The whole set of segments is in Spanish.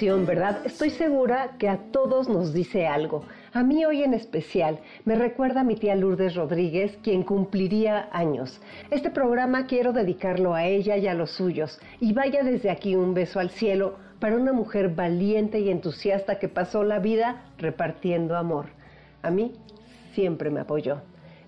¿verdad? Estoy segura que a todos nos dice algo. A mí hoy en especial me recuerda a mi tía Lourdes Rodríguez, quien cumpliría años. Este programa quiero dedicarlo a ella y a los suyos. Y vaya desde aquí un beso al cielo para una mujer valiente y entusiasta que pasó la vida repartiendo amor. A mí siempre me apoyó.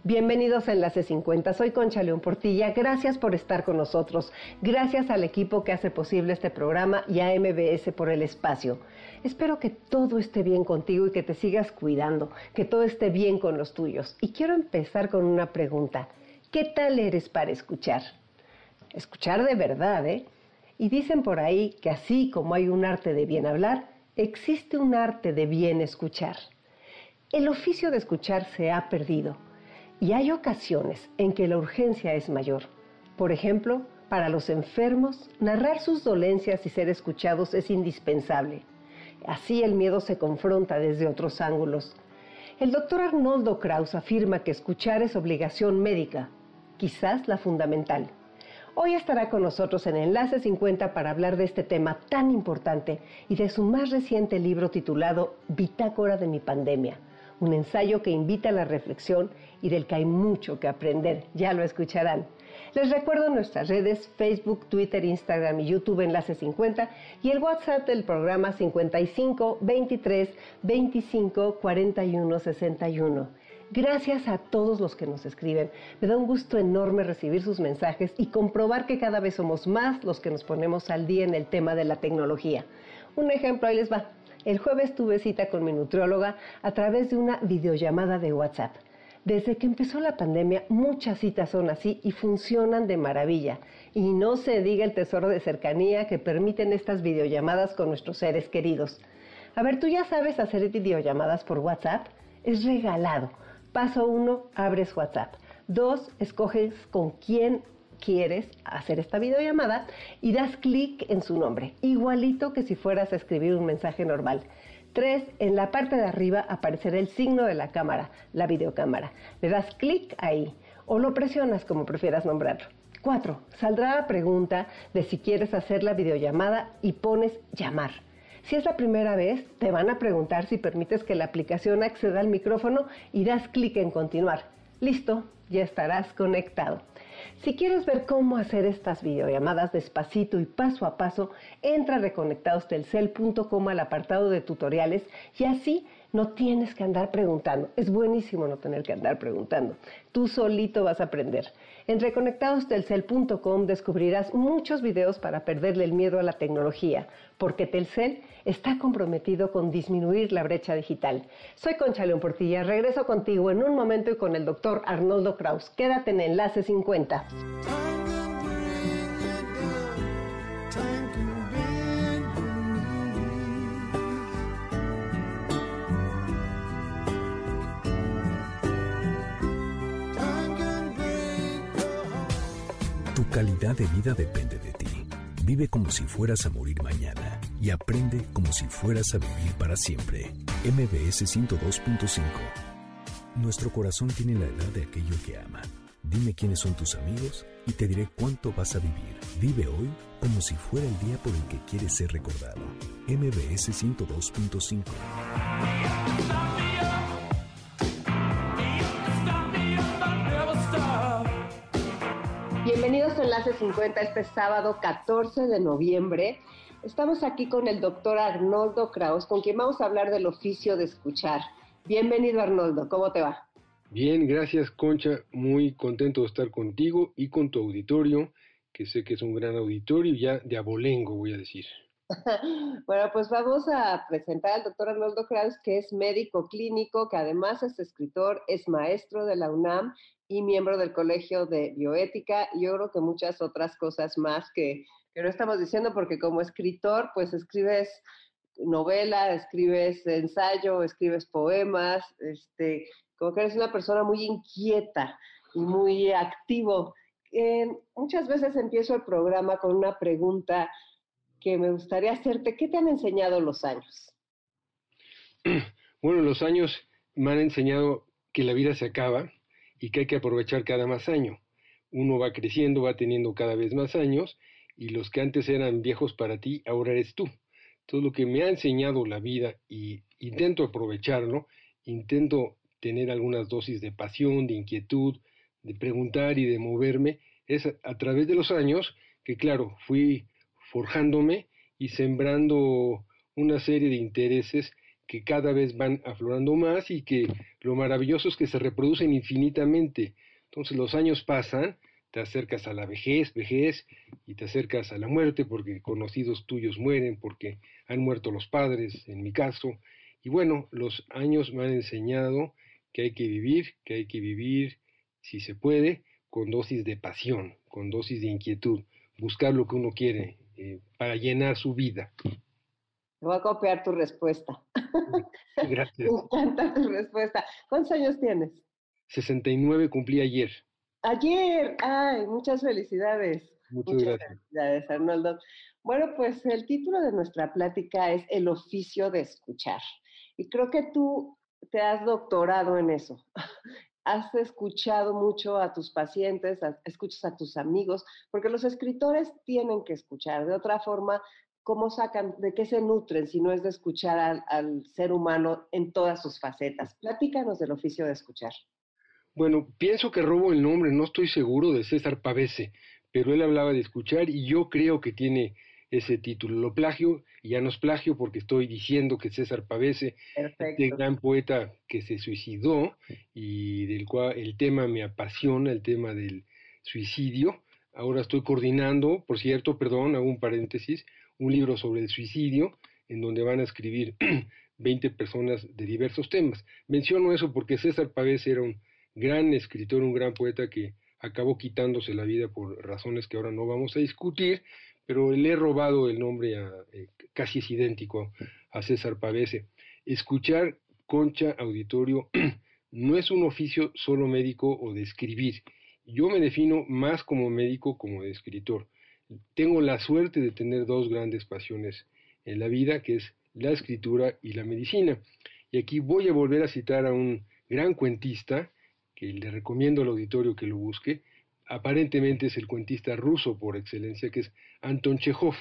Bienvenidos a Enlace 50. Soy Concha León Portilla. Gracias por estar con nosotros. Gracias al equipo que hace posible este programa y a MBS por el espacio. Espero que todo esté bien contigo y que te sigas cuidando, que todo esté bien con los tuyos. Y quiero empezar con una pregunta. ¿Qué tal eres para escuchar? Escuchar de verdad, ¿eh? Y dicen por ahí que así como hay un arte de bien hablar, existe un arte de bien escuchar. El oficio de escuchar se ha perdido y hay ocasiones en que la urgencia es mayor. Por ejemplo, para los enfermos, narrar sus dolencias y ser escuchados es indispensable. Así el miedo se confronta desde otros ángulos. El doctor Arnoldo Kraus afirma que escuchar es obligación médica, quizás la fundamental. Hoy estará con nosotros en Enlace 50 para hablar de este tema tan importante y de su más reciente libro titulado Bitácora de mi pandemia un ensayo que invita a la reflexión y del que hay mucho que aprender, ya lo escucharán. Les recuerdo nuestras redes Facebook, Twitter, Instagram y YouTube Enlace 50 y el WhatsApp del programa 55 23 25 41 61. Gracias a todos los que nos escriben. Me da un gusto enorme recibir sus mensajes y comprobar que cada vez somos más los que nos ponemos al día en el tema de la tecnología. Un ejemplo, ahí les va. El jueves tuve cita con mi nutrióloga a través de una videollamada de WhatsApp. Desde que empezó la pandemia, muchas citas son así y funcionan de maravilla. Y no se diga el tesoro de cercanía que permiten estas videollamadas con nuestros seres queridos. A ver, ¿tú ya sabes hacer videollamadas por WhatsApp? Es regalado. Paso uno, abres WhatsApp. Dos, escoges con quién quieres hacer esta videollamada y das clic en su nombre, igualito que si fueras a escribir un mensaje normal. Tres, En la parte de arriba aparecerá el signo de la cámara, la videocámara. Le das clic ahí o lo presionas como prefieras nombrarlo. Cuatro, Saldrá la pregunta de si quieres hacer la videollamada y pones llamar. Si es la primera vez, te van a preguntar si permites que la aplicación acceda al micrófono y das clic en continuar. Listo, ya estarás conectado. Si quieres ver cómo hacer estas videollamadas despacito y paso a paso, entra a reconectadostelcel.com al apartado de tutoriales y así no tienes que andar preguntando. Es buenísimo no tener que andar preguntando. Tú solito vas a aprender. En reconectadostelcel.com descubrirás muchos videos para perderle el miedo a la tecnología, porque Telcel está comprometido con disminuir la brecha digital. Soy Concha León Portilla, regreso contigo en un momento y con el doctor Arnoldo Kraus. Quédate en Enlace 50. Calidad de vida depende de ti. Vive como si fueras a morir mañana y aprende como si fueras a vivir para siempre. MBS 102.5 Nuestro corazón tiene la edad de aquello que ama. Dime quiénes son tus amigos y te diré cuánto vas a vivir. Vive hoy como si fuera el día por el que quieres ser recordado. MBS 102.5 Bienvenidos a Enlace 50 este sábado 14 de noviembre. Estamos aquí con el doctor Arnoldo Kraus, con quien vamos a hablar del oficio de escuchar. Bienvenido Arnoldo, ¿cómo te va? Bien, gracias Concha, muy contento de estar contigo y con tu auditorio que sé que es un gran auditorio, ya de abolengo voy a decir. bueno, pues vamos a presentar al doctor Arnoldo Kraus, que es médico clínico, que además es escritor, es maestro de la UNAM y miembro del Colegio de Bioética, y yo creo que muchas otras cosas más que, que no estamos diciendo, porque como escritor, pues escribes novela, escribes ensayo, escribes poemas, este, como que eres una persona muy inquieta y muy activo. Eh, muchas veces empiezo el programa con una pregunta que me gustaría hacerte. ¿Qué te han enseñado los años? Bueno, los años me han enseñado que la vida se acaba y que hay que aprovechar cada más año. Uno va creciendo, va teniendo cada vez más años y los que antes eran viejos para ti, ahora eres tú. Todo lo que me ha enseñado la vida y intento aprovecharlo, intento tener algunas dosis de pasión, de inquietud, de preguntar y de moverme, es a, través de los años que, claro, fui forjándome y sembrando una serie de intereses que cada vez van aflorando más y que lo maravilloso es que se reproducen infinitamente. Entonces los años pasan, te acercas a la vejez, vejez, y te acercas a la muerte porque conocidos tuyos mueren, porque han muerto los padres, en mi caso. Y bueno, los años me han enseñado que hay que vivir, que hay que vivir, si se puede, con dosis de pasión, con dosis de inquietud, buscar lo que uno quiere eh, para llenar su vida. Voy a copiar tu respuesta. Gracias. Me encanta tu respuesta. ¿Cuántos años tienes? 69 cumplí ayer. Ayer, ay, muchas felicidades. Muchas, gracias. felicidades, Arnoldo. Bueno, pues el título de nuestra plática es El oficio de escuchar. Y creo que tú te has doctorado en eso. Has escuchado mucho a tus pacientes, escuchas a tus amigos, porque los escritores tienen que escuchar. De otra forma, ¿cómo sacan, de qué se nutren si no es de escuchar al, al ser humano en todas sus facetas? Platícanos del oficio de escuchar. Bueno, pienso que robo el nombre, no estoy seguro de César Pavese, pero él hablaba de escuchar y yo creo que tiene ese título. Lo plagio, y ya no es plagio porque estoy diciendo que César Pavese, este gran poeta que se suicidó y del cual el tema me apasiona, el tema del suicidio. Ahora estoy coordinando, por cierto, perdón, hago un paréntesis, un libro sobre el suicidio, en donde van a escribir 20 personas de diversos temas. Menciono eso porque César Pavese era un gran escritor, un gran poeta que acabó quitándose la vida por razones que ahora no vamos a discutir, pero le he robado el nombre eh, casi es idéntico a César Pavese. Escuchar, concha, auditorio, no es un oficio solo médico o de escribir. Yo me defino más como médico como escritor. Tengo la suerte de tener dos grandes pasiones en la vida, que es la escritura y la medicina. Y aquí voy a volver a citar a un gran cuentista, que le recomiendo al auditorio que lo busque, aparentemente es el cuentista ruso por excelencia, que es Anton Chekhov.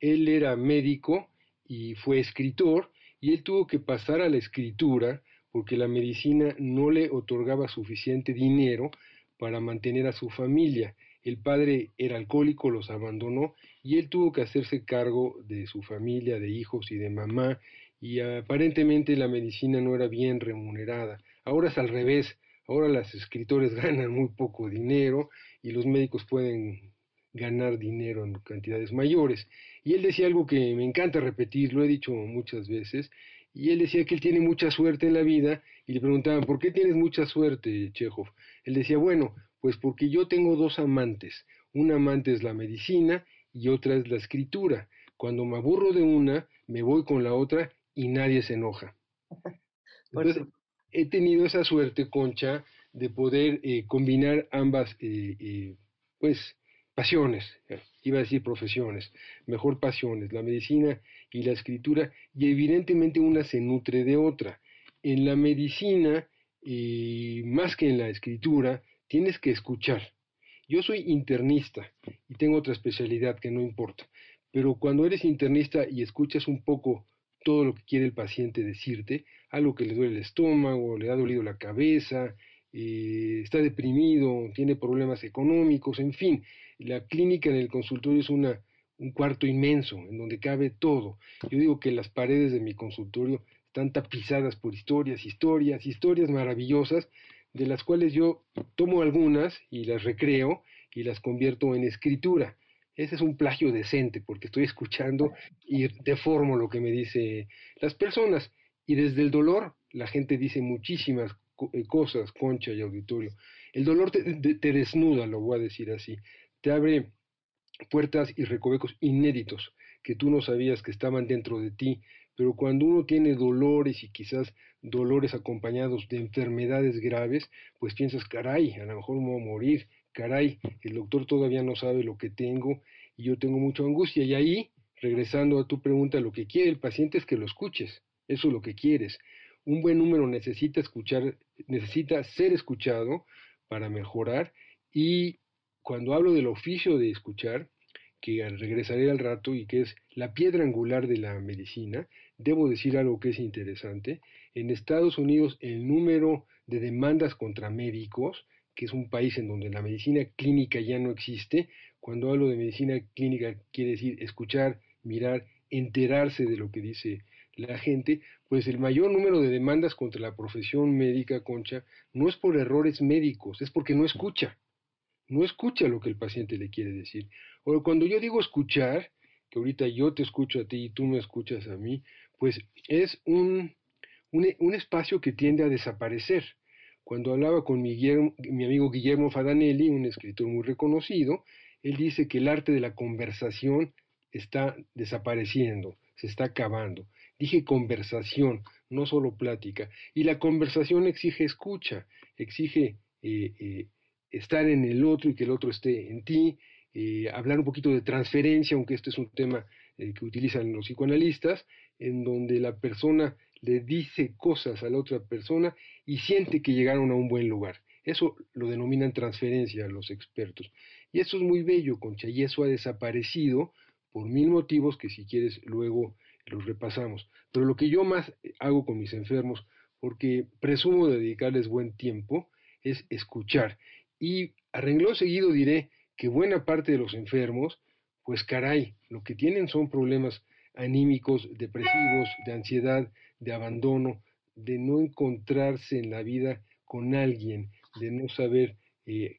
Él era médico y fue escritor, y él tuvo que pasar a la escritura porque la medicina no le otorgaba suficiente dinero para mantener a su familia. El padre era alcohólico, los abandonó y él tuvo que hacerse cargo de su familia, de hijos y de mamá, y aparentemente la medicina no era bien remunerada. Ahora es al revés, Ahora los escritores ganan muy poco dinero y los médicos pueden ganar dinero en cantidades mayores. Y él decía algo que me encanta repetir, lo he dicho muchas veces, y él decía que él tiene mucha suerte en la vida y le preguntaban, ¿por qué tienes mucha suerte, Chekhov? Él decía, bueno, pues porque yo tengo dos amantes. Una amante es la medicina y otra es la escritura. Cuando me aburro de una, me voy con la otra y nadie se enoja. he tenido esa suerte, Concha, de poder eh, combinar ambas, eh, eh, pues, pasiones, iba a decir profesiones, mejor pasiones, la medicina y la escritura, y evidentemente una se nutre de otra. En la medicina, más que en la escritura, tienes que escuchar. Yo soy internista y tengo otra especialidad que no importa, pero cuando eres internista y escuchas un poco todo lo que quiere el paciente decirte, algo que le duele el estómago, le ha dolido la cabeza, está deprimido, tiene problemas económicos, en fin, la clínica en el consultorio es una, un cuarto inmenso en donde cabe todo. Yo digo que las paredes de mi consultorio están tapizadas por historias, historias, historias maravillosas, de las cuales yo tomo algunas y las recreo y las convierto en escritura. Ese es un plagio decente porque estoy escuchando y deformo lo que me dicen las personas. Y desde el dolor la gente dice muchísimas eh, cosas, concha y auditorio. El dolor te, te desnuda, lo voy a decir así. Te abre puertas y recovecos inéditos que tú no sabías que estaban dentro de ti, pero cuando uno tiene dolores y quizás dolores acompañados de enfermedades graves, pues piensas, caray, a lo mejor me voy a morir, caray, el doctor todavía no sabe lo que tengo y yo tengo mucha angustia. Y ahí, regresando a tu pregunta, lo que quiere el paciente es que lo escuches, eso es lo que quieres. Un buen número necesita escuchar, necesita ser escuchado para mejorar y cuando hablo del oficio de escuchar, que regresaré al rato y que es la piedra angular de la medicina, debo decir algo que es interesante. En Estados Unidos el número de demandas contra médicos, que es un país en donde la medicina clínica ya no existe, cuando hablo de medicina clínica quiere decir escuchar, mirar, enterarse de lo que dice la gente, pues el mayor número de demandas contra la profesión médica, Concha, no es por errores médicos, es porque no escucha no escucha lo que el paciente le quiere decir. O cuando yo digo escuchar, que ahorita yo te escucho a ti y tú me escuchas a mí, pues es un, un, espacio que tiende a desaparecer. Cuando hablaba con mi, mi amigo Guillermo Fadanelli, un escritor muy reconocido, él dice que el arte de la conversación está desapareciendo, se está acabando. Dije conversación, no solo plática. Y la conversación exige escucha, exige eh, eh, estar en el otro y que el otro esté en ti, eh, hablar un poquito de transferencia, aunque este es un tema que utilizan los psicoanalistas, en donde la persona le dice cosas a la otra persona y siente que llegaron a un buen lugar. Eso lo denominan transferencia los expertos. Y eso es muy bello, Concha, y eso ha desaparecido por mil motivos que si quieres luego los repasamos. Pero lo que yo más hago con mis enfermos, porque presumo dedicarles buen tiempo, es escuchar. Y a renglón seguido diré que buena parte de los enfermos, pues caray, lo que tienen son problemas anímicos, depresivos, de ansiedad, de abandono, de no encontrarse en la vida con alguien, de no saber eh,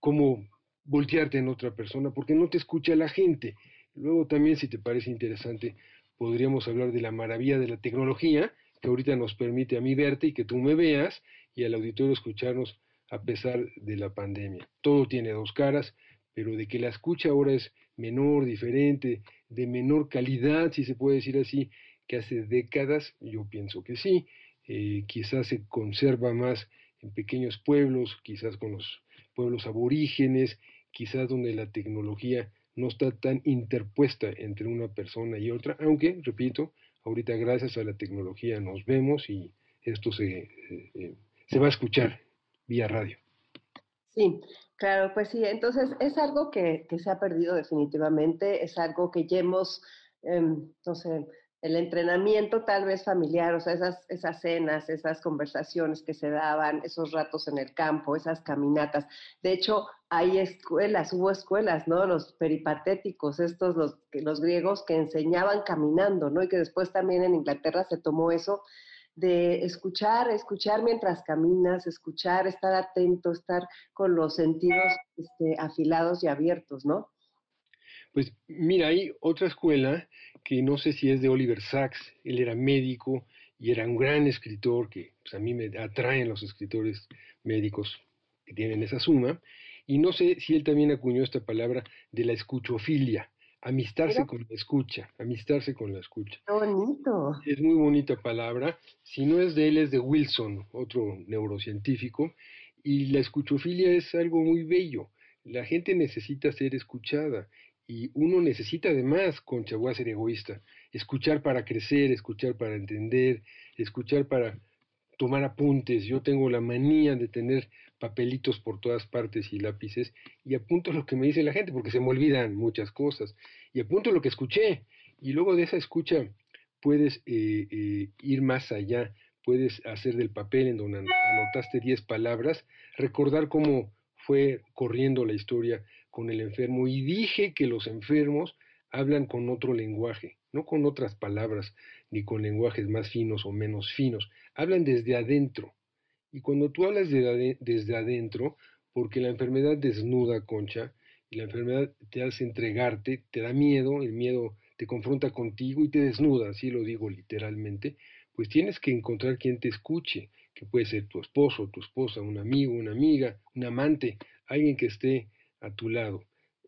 cómo voltearte en otra persona, porque no te escucha la gente. Luego también, si te parece interesante, podríamos hablar de la maravilla de la tecnología, que ahorita nos permite a mí verte y que tú me veas, y al auditorio escucharnos a pesar de la pandemia. Todo tiene dos caras, pero de que la escucha ahora es menor, diferente, de menor calidad, si se puede decir así, que hace décadas, yo pienso que sí. Eh, quizás se conserva más en pequeños pueblos, quizás con los pueblos aborígenes, quizás donde la tecnología no está tan interpuesta entre una persona y otra, aunque, repito, ahorita gracias a la tecnología nos vemos y esto se, eh, eh, se va a escuchar vía radio. Sí, claro, pues sí, entonces es algo que, se ha perdido definitivamente, es algo que ya hemos, em, no sé, el entrenamiento tal vez familiar, o sea, esas, esas cenas, esas conversaciones que se daban, esos ratos en el campo, esas caminatas. De hecho, hay escuelas, hubo escuelas, ¿no? Los peripatéticos, estos, los, los griegos que enseñaban caminando, ¿no? Y que después también en Inglaterra se tomó eso de escuchar, escuchar mientras caminas, escuchar, estar atento, estar con los sentidos este, afilados y abiertos, ¿no? Pues mira, hay otra escuela que no sé si es de Oliver Sacks, él era médico y era un gran escritor, que pues, a mí me atraen los escritores médicos que tienen esa suma, y no sé si él también acuñó esta palabra de la escuchofilia, Amistarse con la escucha, amistarse con la escucha. Qué bonito. Es muy bonita palabra. Si no es de él, es de Wilson, otro neurocientífico. Y la escuchofilia es algo muy bello. La gente necesita ser escuchada. Y uno necesita además, Concha, voy a ser egoísta, escuchar para crecer, escuchar para entender, escuchar para tomar apuntes. Yo tengo la manía de tener papelitos por todas partes y lápices y apunto lo que me dice la gente porque se me olvidan muchas cosas y apunto lo que escuché y luego de esa escucha puedes eh, eh, ir más allá, puedes hacer del papel en donde anotaste 10 palabras, recordar cómo fue corriendo la historia con el enfermo y dije que los enfermos hablan con otro lenguaje, no con otras palabras ni con lenguajes más finos o menos finos, hablan desde adentro, y cuando tú hablas desde adentro, porque la enfermedad desnuda, Concha, y la enfermedad te hace entregarte, te da miedo, el miedo te confronta contigo y te desnuda, así lo digo literalmente, pues tienes que encontrar quien te escuche, que puede ser tu esposo, tu esposa, un amigo, una amiga, un amante, alguien que esté a tu lado.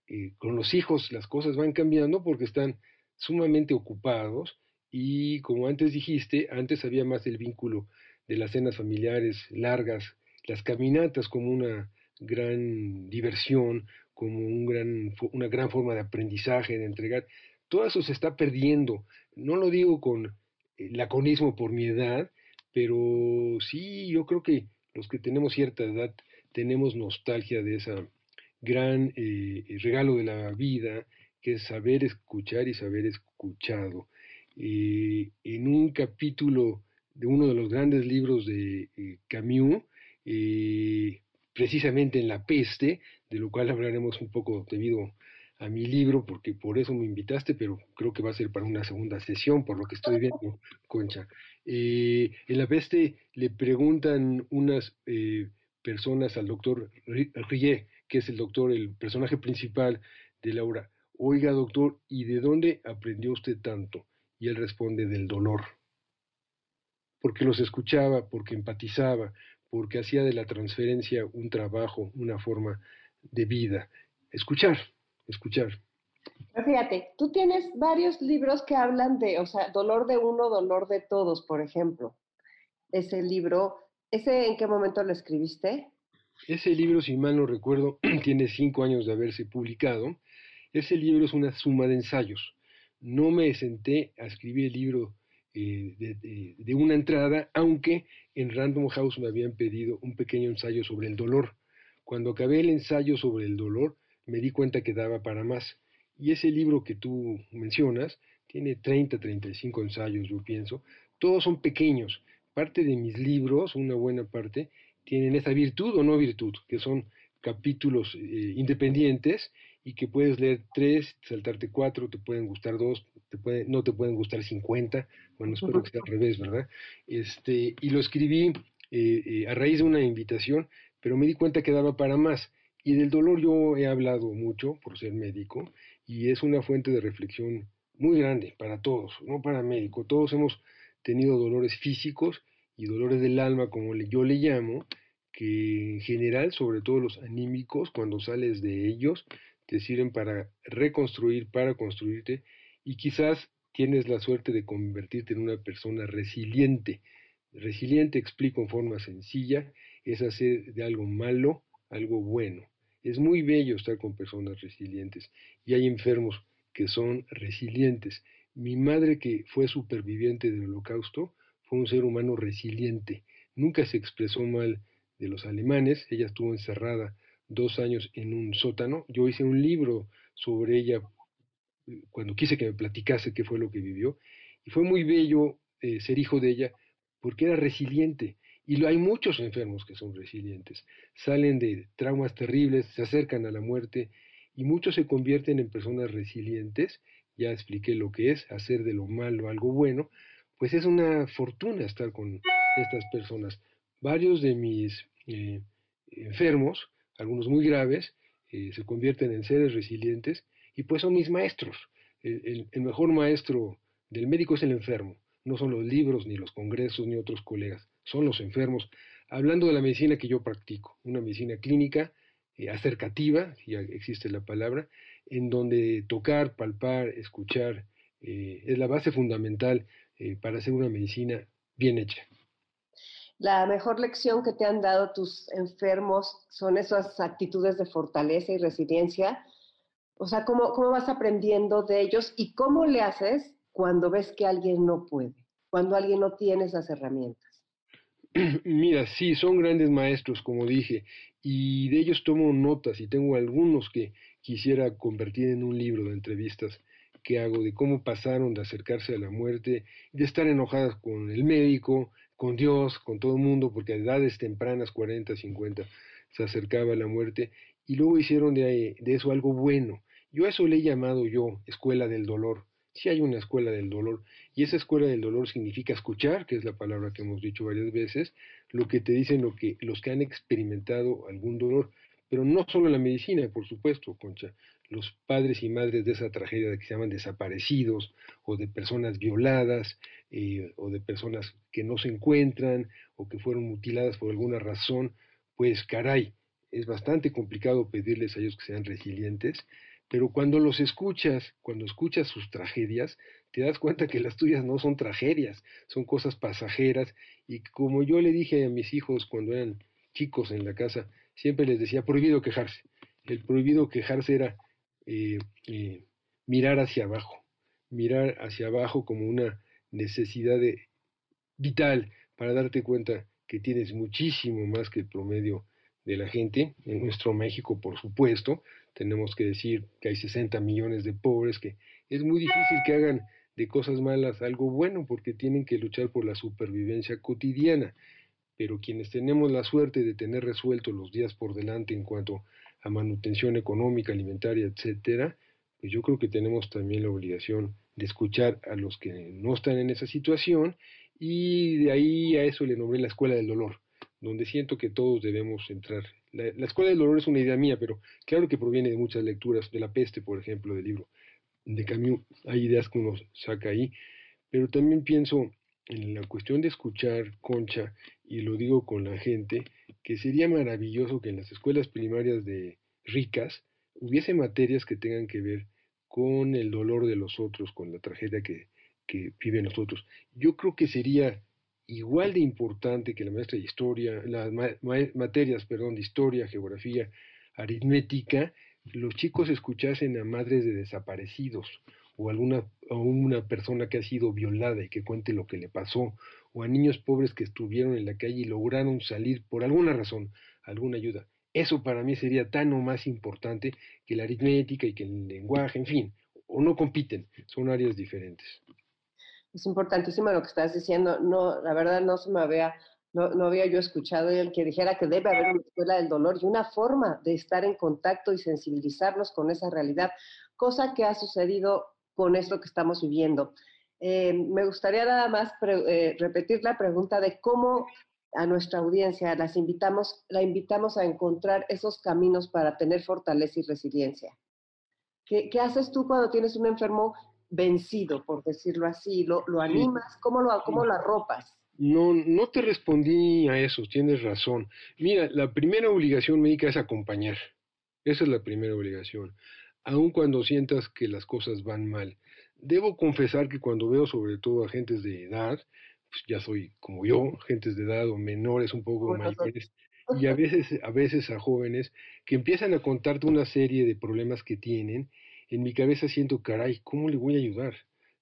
Eh, con los hijos las cosas van cambiando porque están sumamente ocupados y como antes dijiste, antes había más el vínculo de las cenas familiares largas, las caminatas como una gran diversión, como un gran, una gran forma de aprendizaje, de entregar. Todo eso se está perdiendo. No lo digo con laconismo por mi edad, pero sí, yo creo que los que tenemos cierta edad tenemos nostalgia de ese gran eh, regalo de la vida, que es saber escuchar y saber escuchado. Eh, en un capítulo de uno de los grandes libros de eh, Camus, precisamente en La peste, de lo cual hablaremos un poco debido a mi libro, porque por eso me invitaste, pero creo que va a ser para una segunda sesión, por lo que estoy viendo, Concha. Eh, en la peste le preguntan unas eh, personas al doctor Rie, que es el doctor, el personaje principal de Laura, oiga doctor, ¿y de dónde aprendió usted tanto? Y él responde del dolor, porque los escuchaba, porque empatizaba, porque hacía de la transferencia un trabajo, una forma de vida. Escuchar, escuchar. Pero fíjate, tú tienes varios libros que hablan de, o sea, dolor de uno, dolor de todos, por ejemplo. Ese libro, ¿ese en qué momento lo escribiste? Ese libro, si mal no recuerdo, tiene cinco años de haberse publicado. Ese libro es una suma de ensayos. No me senté a escribir el libro eh, de, una entrada, aunque en Random House me habían pedido un pequeño ensayo sobre el dolor. Cuando acabé el ensayo sobre el dolor, me di cuenta que daba para más. Y ese libro que tú mencionas tiene 30, 35 ensayos, yo pienso. Todos son pequeños. Parte de mis libros, una buena parte, tienen esa virtud o no virtud, que son capítulos eh, independientes y que puedes leer tres, saltarte cuatro, te pueden gustar dos, te puede, no te pueden gustar cincuenta, bueno, espero que sea al revés, ¿verdad? Este, y lo escribí eh, eh, a raíz de una invitación, pero me di cuenta que daba para más. Y del dolor yo he hablado mucho por ser médico y es una fuente de reflexión muy grande para todos, no para médico. Todos hemos tenido dolores físicos y dolores del alma, como yo le llamo, que en general, sobre todo los anímicos, cuando sales de ellos, te sirven para reconstruir, para construirte y quizás tienes la suerte de convertirte en una persona resiliente. Resiliente, explico en forma sencilla, es hacer de algo malo algo bueno. Es muy bello estar con personas resilientes y hay enfermos que son resilientes. Mi madre, que fue superviviente del holocausto, fue un ser humano resiliente. Nunca se expresó mal de los alemanes. Ella estuvo encerrada dos años en un sótano. Yo hice un libro sobre ella eh, cuando quise que me platicase qué fue lo que vivió. Y fue muy bello eh, ser hijo de ella porque era resiliente. Y hay muchos enfermos que son resilientes, salen de traumas terribles, se acercan a la muerte y muchos se convierten en personas resilientes. Ya expliqué lo que es hacer de lo malo algo bueno, pues es una fortuna estar con estas personas. Varios de mis eh, enfermos, algunos muy graves, eh, se convierten en seres resilientes y pues son mis maestros. el mejor maestro del médico es el enfermo, no son los libros, ni los congresos, ni otros colegas son los enfermos, hablando de la medicina que yo practico, una medicina clínica eh, acercativa, si existe la palabra, en donde tocar, palpar, escuchar eh, es la base fundamental para hacer una medicina bien hecha. La mejor lección que te han dado tus enfermos son esas actitudes de fortaleza y resiliencia. O sea, ¿cómo, cómo vas aprendiendo de ellos y cómo le haces cuando ves que alguien no puede, cuando alguien no tiene esas herramientas? Mira, sí, son grandes maestros, como dije, y de ellos tomo notas y tengo algunos que quisiera convertir en un libro de entrevistas que hago de cómo pasaron de acercarse a la muerte, de estar enojadas con el médico, con Dios, con todo el mundo, porque a edades tempranas, 40, 50, se acercaba la muerte, y luego hicieron de, de eso algo bueno. Yo a eso le he llamado yo escuela del dolor si hay una escuela del dolor, y esa escuela del dolor significa escuchar, que es la palabra que hemos dicho varias veces, lo que te dicen lo que, los que han experimentado algún dolor, pero no solo en la medicina, por supuesto, Concha, los padres y madres de esa tragedia de que se llaman desaparecidos o de personas violadas eh, o de personas que no se encuentran o que fueron mutiladas por alguna razón, pues caray, es bastante complicado pedirles a ellos que sean resilientes, pero cuando los escuchas, cuando escuchas sus tragedias, te das cuenta que las tuyas no son tragedias, son cosas pasajeras y como yo le dije a mis hijos cuando eran chicos en la casa, siempre les decía prohibido quejarse. El prohibido quejarse era eh, eh, mirar hacia abajo, mirar hacia abajo como una necesidad vital para darte cuenta que tienes muchísimo más que el promedio de la gente. En nuestro México, por supuesto, tenemos que decir que hay 60 millones de pobres, que es muy difícil que hagan de cosas malas algo bueno porque tienen que luchar por la supervivencia cotidiana. Pero quienes tenemos la suerte de tener resuelto los días por delante en cuanto a manutención económica, alimentaria, etcétera, pues yo creo que tenemos también la obligación de escuchar a los que no están en esa situación y de ahí a eso le nombré la escuela del dolor, donde siento que todos debemos entrar. La, escuela del dolor es una idea mía, pero claro que proviene de muchas lecturas, de la peste, por ejemplo, del libro de Camus, hay ideas que uno saca ahí, pero también pienso en la cuestión de escuchar, Concha, y lo digo con la gente, que sería maravilloso que en las escuelas primarias de ricas hubiese materias que tengan que ver con el dolor de los otros, con la tragedia que, que viven los otros. Yo creo que sería igual de importante que la maestra de historia, las materias, perdón, de historia, geografía, aritmética, los chicos escuchasen a madres de desaparecidos o alguna una persona que ha sido violada y que cuente lo que le pasó, o a niños pobres que estuvieron en la calle y lograron salir por alguna razón, alguna ayuda. Eso para mí sería tan o más importante que la aritmética y que el lenguaje, en fin, o no compiten, son áreas diferentes. Es importantísimo lo que estás diciendo. No, la verdad no se me había, no, no había yo escuchado el que dijera que debe haber una escuela del dolor y una forma de estar en contacto y sensibilizarnos con esa realidad, cosa que ha sucedido con esto que estamos viviendo. Eh, me gustaría nada más eh, repetir la pregunta de cómo a nuestra audiencia las invitamos, la invitamos a encontrar esos caminos para tener fortaleza y resiliencia. ¿Qué, haces tú cuando tienes un enfermo vencido, por decirlo así? ¿Lo, lo animas? ¿Cómo lo, cómo lo arropas? No, no te respondí a eso, tienes razón. Mira, la primera obligación médica es acompañar. Esa es la primera obligación aun cuando sientas que las cosas van mal. Debo confesar que cuando veo sobre todo a gentes de edad, pues ya soy como yo, gentes de edad o menores, un poco mayores, y a veces, a veces a jóvenes que empiezan a contarte una serie de problemas que tienen, en mi cabeza siento, caray, ¿cómo le voy a ayudar?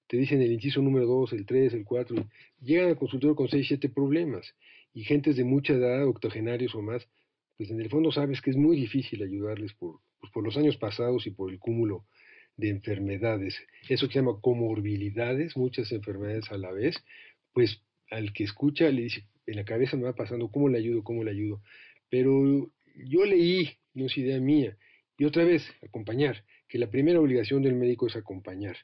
Te dicen el inciso número 2, el 3, el 4, llegan al consultorio con 6, 7 problemas, y gentes de mucha edad, octogenarios o más, pues en el fondo sabes que es muy difícil ayudarles por, pues, por los años pasados y por el cúmulo de enfermedades. Eso que se llama comorbilidades, muchas enfermedades a la vez, pues al que escucha le dice, en la cabeza me va pasando, ¿cómo le ayudo? ¿Cómo le ayudo? Pero yo leí, no es idea mía, y otra vez, acompañar, que la primera obligación del médico es acompañar.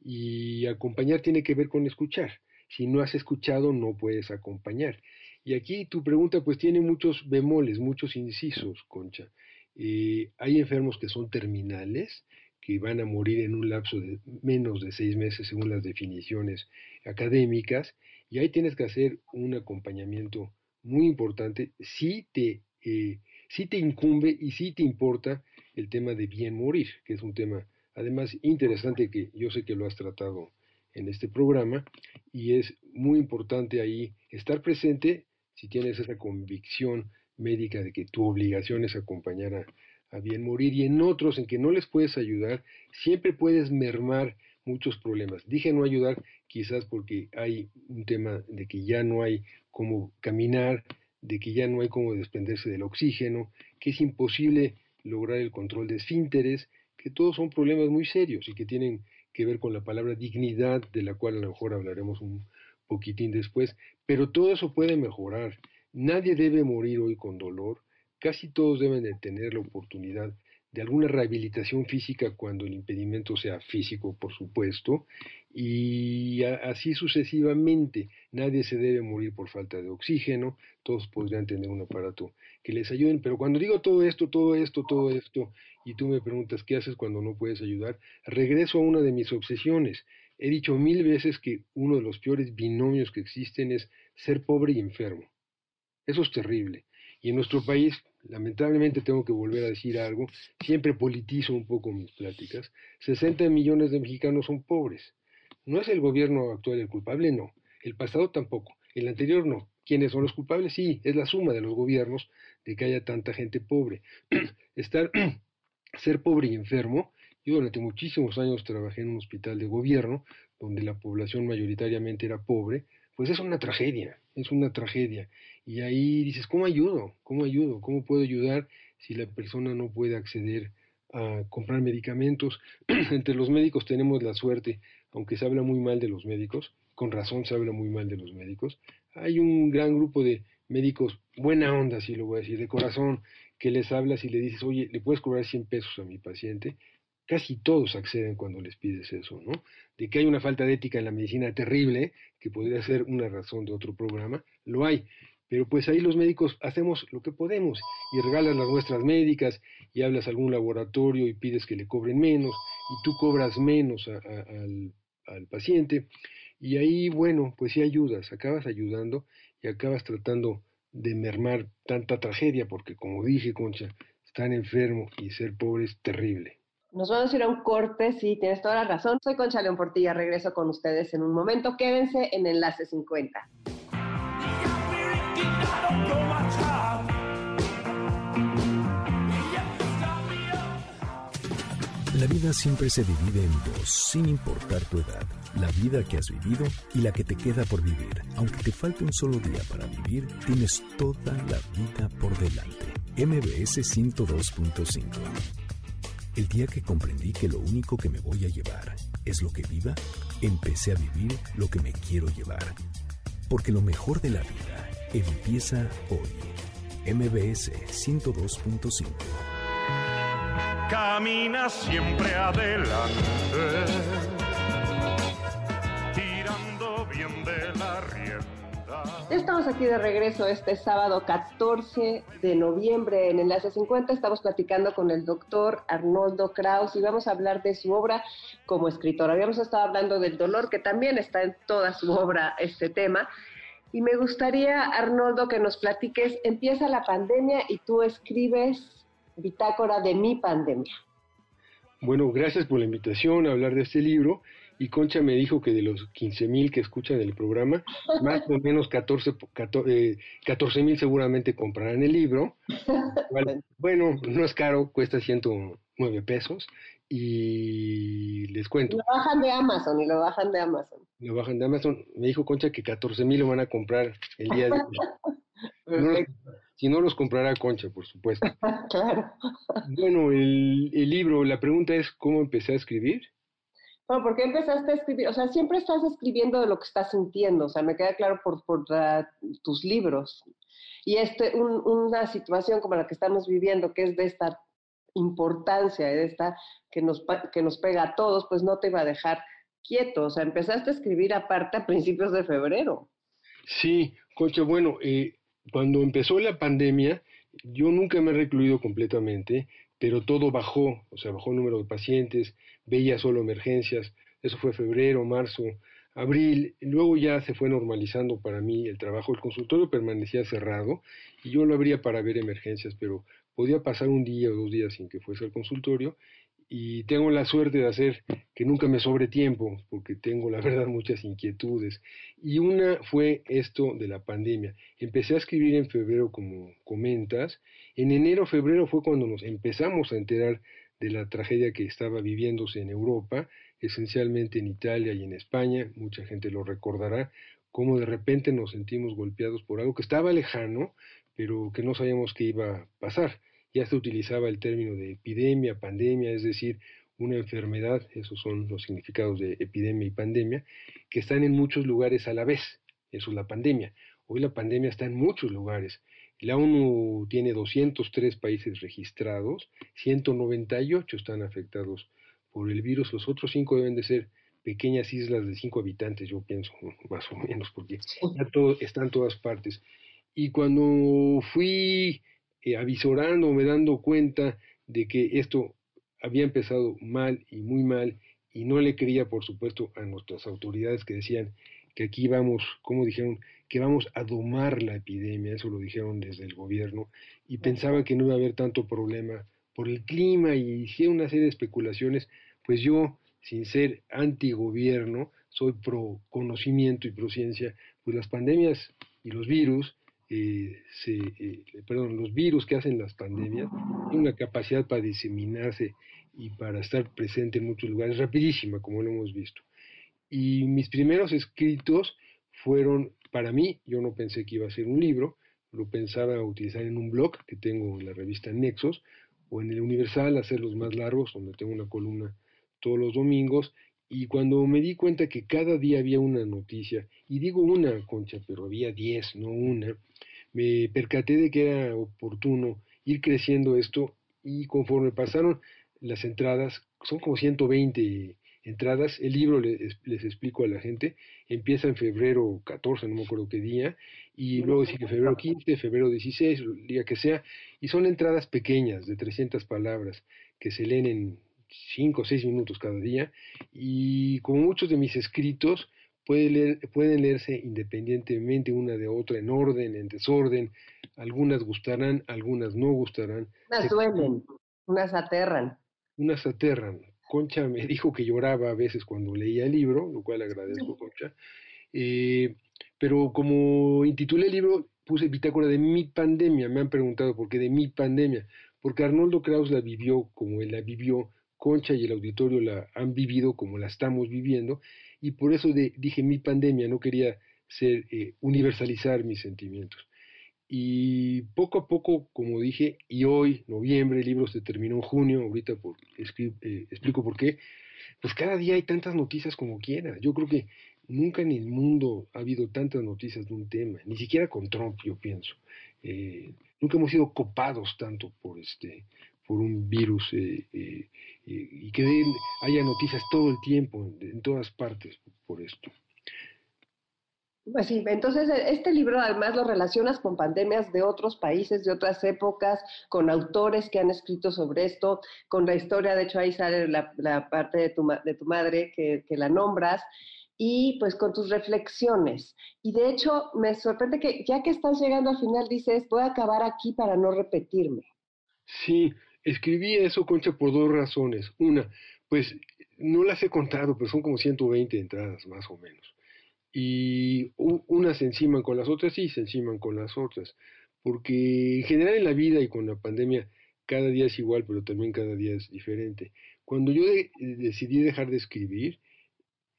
Y acompañar tiene que ver con escuchar. Si no has escuchado, no puedes acompañar. Y aquí tu pregunta pues tiene muchos bemoles, muchos incisos, Concha. Eh, hay enfermos que son terminales, que van a morir en un lapso de menos de seis meses según las definiciones académicas, y ahí tienes que hacer un acompañamiento muy importante. Si te, eh, si te incumbe y si te importa el tema de bien morir, que es un tema además interesante que yo sé que lo has tratado en este programa, y es muy importante ahí estar presente si tienes esa convicción médica de que tu obligación es acompañar a, bien morir y en otros en que no les puedes ayudar, siempre puedes mermar muchos problemas. Dije no ayudar quizás porque hay un tema de que ya no hay cómo caminar, de que ya no hay cómo desprenderse del oxígeno, que es imposible lograr el control de esfínteres, que todos son problemas muy serios y que tienen que ver con la palabra dignidad, de la cual a lo mejor hablaremos un poquitín después, pero todo eso puede mejorar. Nadie debe morir hoy con dolor, casi todos deben de tener la oportunidad de alguna rehabilitación física cuando el impedimento sea físico, por supuesto, y así sucesivamente. Nadie se debe morir por falta de oxígeno, todos podrían tener un aparato que les ayuden, pero cuando digo todo esto, todo esto, todo esto, y tú me preguntas qué haces cuando no puedes ayudar, regreso a una de mis obsesiones. He dicho mil veces que uno de los peores binomios que existen es ser pobre y enfermo. Eso es terrible. Y en nuestro país, lamentablemente tengo que volver a decir algo, siempre politizo un poco mis pláticas, 60 millones de mexicanos son pobres. No es el gobierno actual el culpable, no. El pasado tampoco. El anterior no. ¿Quiénes son los culpables? Sí, es la suma de los gobiernos de que haya tanta gente pobre. Estar, ser pobre y enfermo. Yo durante muchísimos años trabajé en un hospital de gobierno donde la población mayoritariamente era pobre, pues es una tragedia, es una tragedia. Y ahí dices, ¿cómo ayudo? ¿Cómo ayudo? ¿Cómo puedo ayudar si la persona no puede acceder a comprar medicamentos? Entre los médicos tenemos la suerte aunque se habla muy mal de los médicos, con razón se habla muy mal de los médicos, hay un gran grupo de médicos, buena onda, si lo voy a decir, de corazón, que les hablas y le dices, oye, ¿le puedes cobrar 100 pesos a mi paciente? Casi todos acceden cuando les pides eso, ¿no? De que hay una falta de ética en la medicina terrible, que podría ser una razón de otro programa, lo hay. Pero pues ahí los médicos hacemos lo que podemos y regalas las muestras médicas y hablas a algún laboratorio y pides que le cobren menos y tú cobras menos al, al paciente. Y ahí, bueno, pues sí ayudas, acabas ayudando y acabas tratando de mermar tanta tragedia, porque como dije, Concha, estar enfermo y ser pobre es terrible. Nos vamos a ir a un corte, sí, tienes toda la razón. Soy Concha León Portilla, regreso con ustedes en un momento. Quédense en Enlace 50. La vida siempre se divide en dos, sin importar tu edad. La vida que has vivido y la que te queda por vivir. Aunque te falte un solo día para vivir, tienes toda la vida por delante. MBS 102.5 El día que comprendí que lo único que me voy a llevar es lo que viva, empecé a vivir lo que me quiero llevar. Porque lo mejor de la vida empieza hoy. MBS 102.5 camina siempre adelante, tirando bien de la rienda. Estamos aquí de regreso este sábado 14 de noviembre en Enlace 50. Estamos platicando con el doctor Arnoldo Kraus y vamos a hablar de su obra como escritor. Habíamos estado hablando del dolor, que también está en toda su obra este tema. Y me gustaría, Arnoldo, que nos platiques, empieza la pandemia y tú escribes bitácora de mi pandemia. Bueno, gracias por la invitación a hablar de este libro. Y Concha me dijo que de los 15.000 que escuchan el programa, más o menos 14 mil seguramente comprarán el libro. bueno, no es caro, cuesta 109 pesos. Y les cuento. Lo bajan de Amazon y lo bajan de Amazon. Lo bajan de Amazon. Me dijo Concha que 14 mil lo van a comprar el día de hoy. Si no los comprará Concha, por supuesto. claro. Bueno, el, libro, la pregunta es, ¿cómo empecé a escribir? Bueno, ¿por qué empezaste a escribir? O sea, siempre estás escribiendo de lo que estás sintiendo, o sea, me queda claro por, por tus libros. Y este, una situación como la que estamos viviendo, que es de esta importancia, de esta que nos, que nos pega a todos, pues no te va a dejar quieto. O sea, empezaste a escribir aparte a principios de febrero. Sí, Concha, bueno, eh, cuando empezó la pandemia, yo nunca me he recluido completamente, pero todo bajó, o sea, bajó el número de pacientes, veía solo emergencias, eso fue febrero, marzo, abril, luego ya se fue normalizando para mí el trabajo, el consultorio permanecía cerrado y yo lo abría para ver emergencias, pero podía pasar un día o dos días sin que fuese al consultorio y tengo la suerte de hacer que nunca me sobre tiempo, porque tengo la verdad muchas inquietudes. Y una fue esto de la pandemia. Empecé a escribir en febrero, como comentas. En enero, febrero fue cuando nos empezamos a enterar de la tragedia que estaba viviéndose en Europa, esencialmente en Italia y en España. Mucha gente lo recordará, cómo de repente nos sentimos golpeados por algo que estaba lejano, pero que no sabíamos qué iba a pasar ya se utilizaba el término de epidemia, pandemia, es decir, una enfermedad, esos son los significados de epidemia y pandemia, que están en muchos lugares a la vez. Eso es la pandemia. Hoy la pandemia está en muchos lugares. La ONU tiene 203 países registrados, 198 están afectados por el virus, los otros cinco deben de ser pequeñas islas de cinco habitantes, yo pienso, más o menos, porque ya todo, está en todas partes. Y cuando fui eh, avisorando, me dando cuenta de que esto había empezado mal y muy mal, y no le creía, por supuesto, a nuestras autoridades que decían que aquí vamos, como dijeron, que vamos a domar la epidemia, eso lo dijeron desde el gobierno, y pensaba que no iba a haber tanto problema por el clima y hicieron una serie de especulaciones, pues yo, sin ser antigobierno, soy pro conocimiento y pro ciencia, pues las pandemias y los virus, eh, se, eh, perdón, los virus que hacen las pandemias tienen una capacidad para diseminarse y para estar presente en muchos lugares rapidísima, como lo hemos visto. Y mis primeros escritos fueron, para mí, yo no pensé que iba a ser un libro, lo pensaba utilizar en un blog que tengo en la revista Nexos, o en el Universal, hacerlos más largos, donde tengo una columna todos los domingos, y cuando me di cuenta que cada día había una noticia, y digo una, Concha, pero había diez, no una, me percaté de que era oportuno ir creciendo esto, y conforme pasaron las entradas, son como 120 entradas. El libro les, explico a la gente, empieza en febrero 14, no me acuerdo qué día, y luego sigue febrero 15, febrero 16, el día que sea, y son entradas pequeñas de 300 palabras que se leen en 5 o 6 minutos cada día, y como muchos de mis escritos, pueden, leer, pueden leerse independientemente una de otra, en orden, en desorden, algunas gustarán, algunas no gustarán. Unas duelen, unas aterran. Unas aterran, Concha me dijo que lloraba a veces cuando leía el libro, lo cual agradezco, Concha. Eh, pero como intitulé el libro, puse bitácora de mi pandemia. Me han preguntado por qué de mi pandemia. Porque Arnoldo Kraus la vivió como él la vivió, Concha y el auditorio la han vivido como la estamos viviendo. Y por eso dije mi pandemia, no quería eh, universalizar mis sentimientos. Y poco a poco, como dije, y hoy, noviembre, el libro se terminó en junio, ahorita por, eh, explico por qué, pues cada día hay tantas noticias como quiera. Yo creo que nunca en el mundo ha habido tantas noticias de un tema, ni siquiera con Trump, yo pienso. Eh, nunca hemos sido copados tanto por este por un virus y que haya noticias todo el tiempo, en todas partes, por esto. Pues sí, entonces e, este libro además lo relacionas con pandemias de otros países, de otras épocas, con autores que han escrito sobre esto, con la historia, de hecho ahí sale la, parte de tu, de tu madre que, que, la nombras, y pues con tus reflexiones. Y de hecho me sorprende que ya que estás llegando al final dices, voy a acabar aquí para no repetirme. Sí, escribí eso, Concha, por dos razones. Una, pues no las he contado, pero son como 120 entradas más o menos y unas se enciman con las otras, sí, se enciman con las otras, porque en general en la vida y con la pandemia cada día es igual, pero también cada día es diferente. Cuando yo decidí dejar de escribir,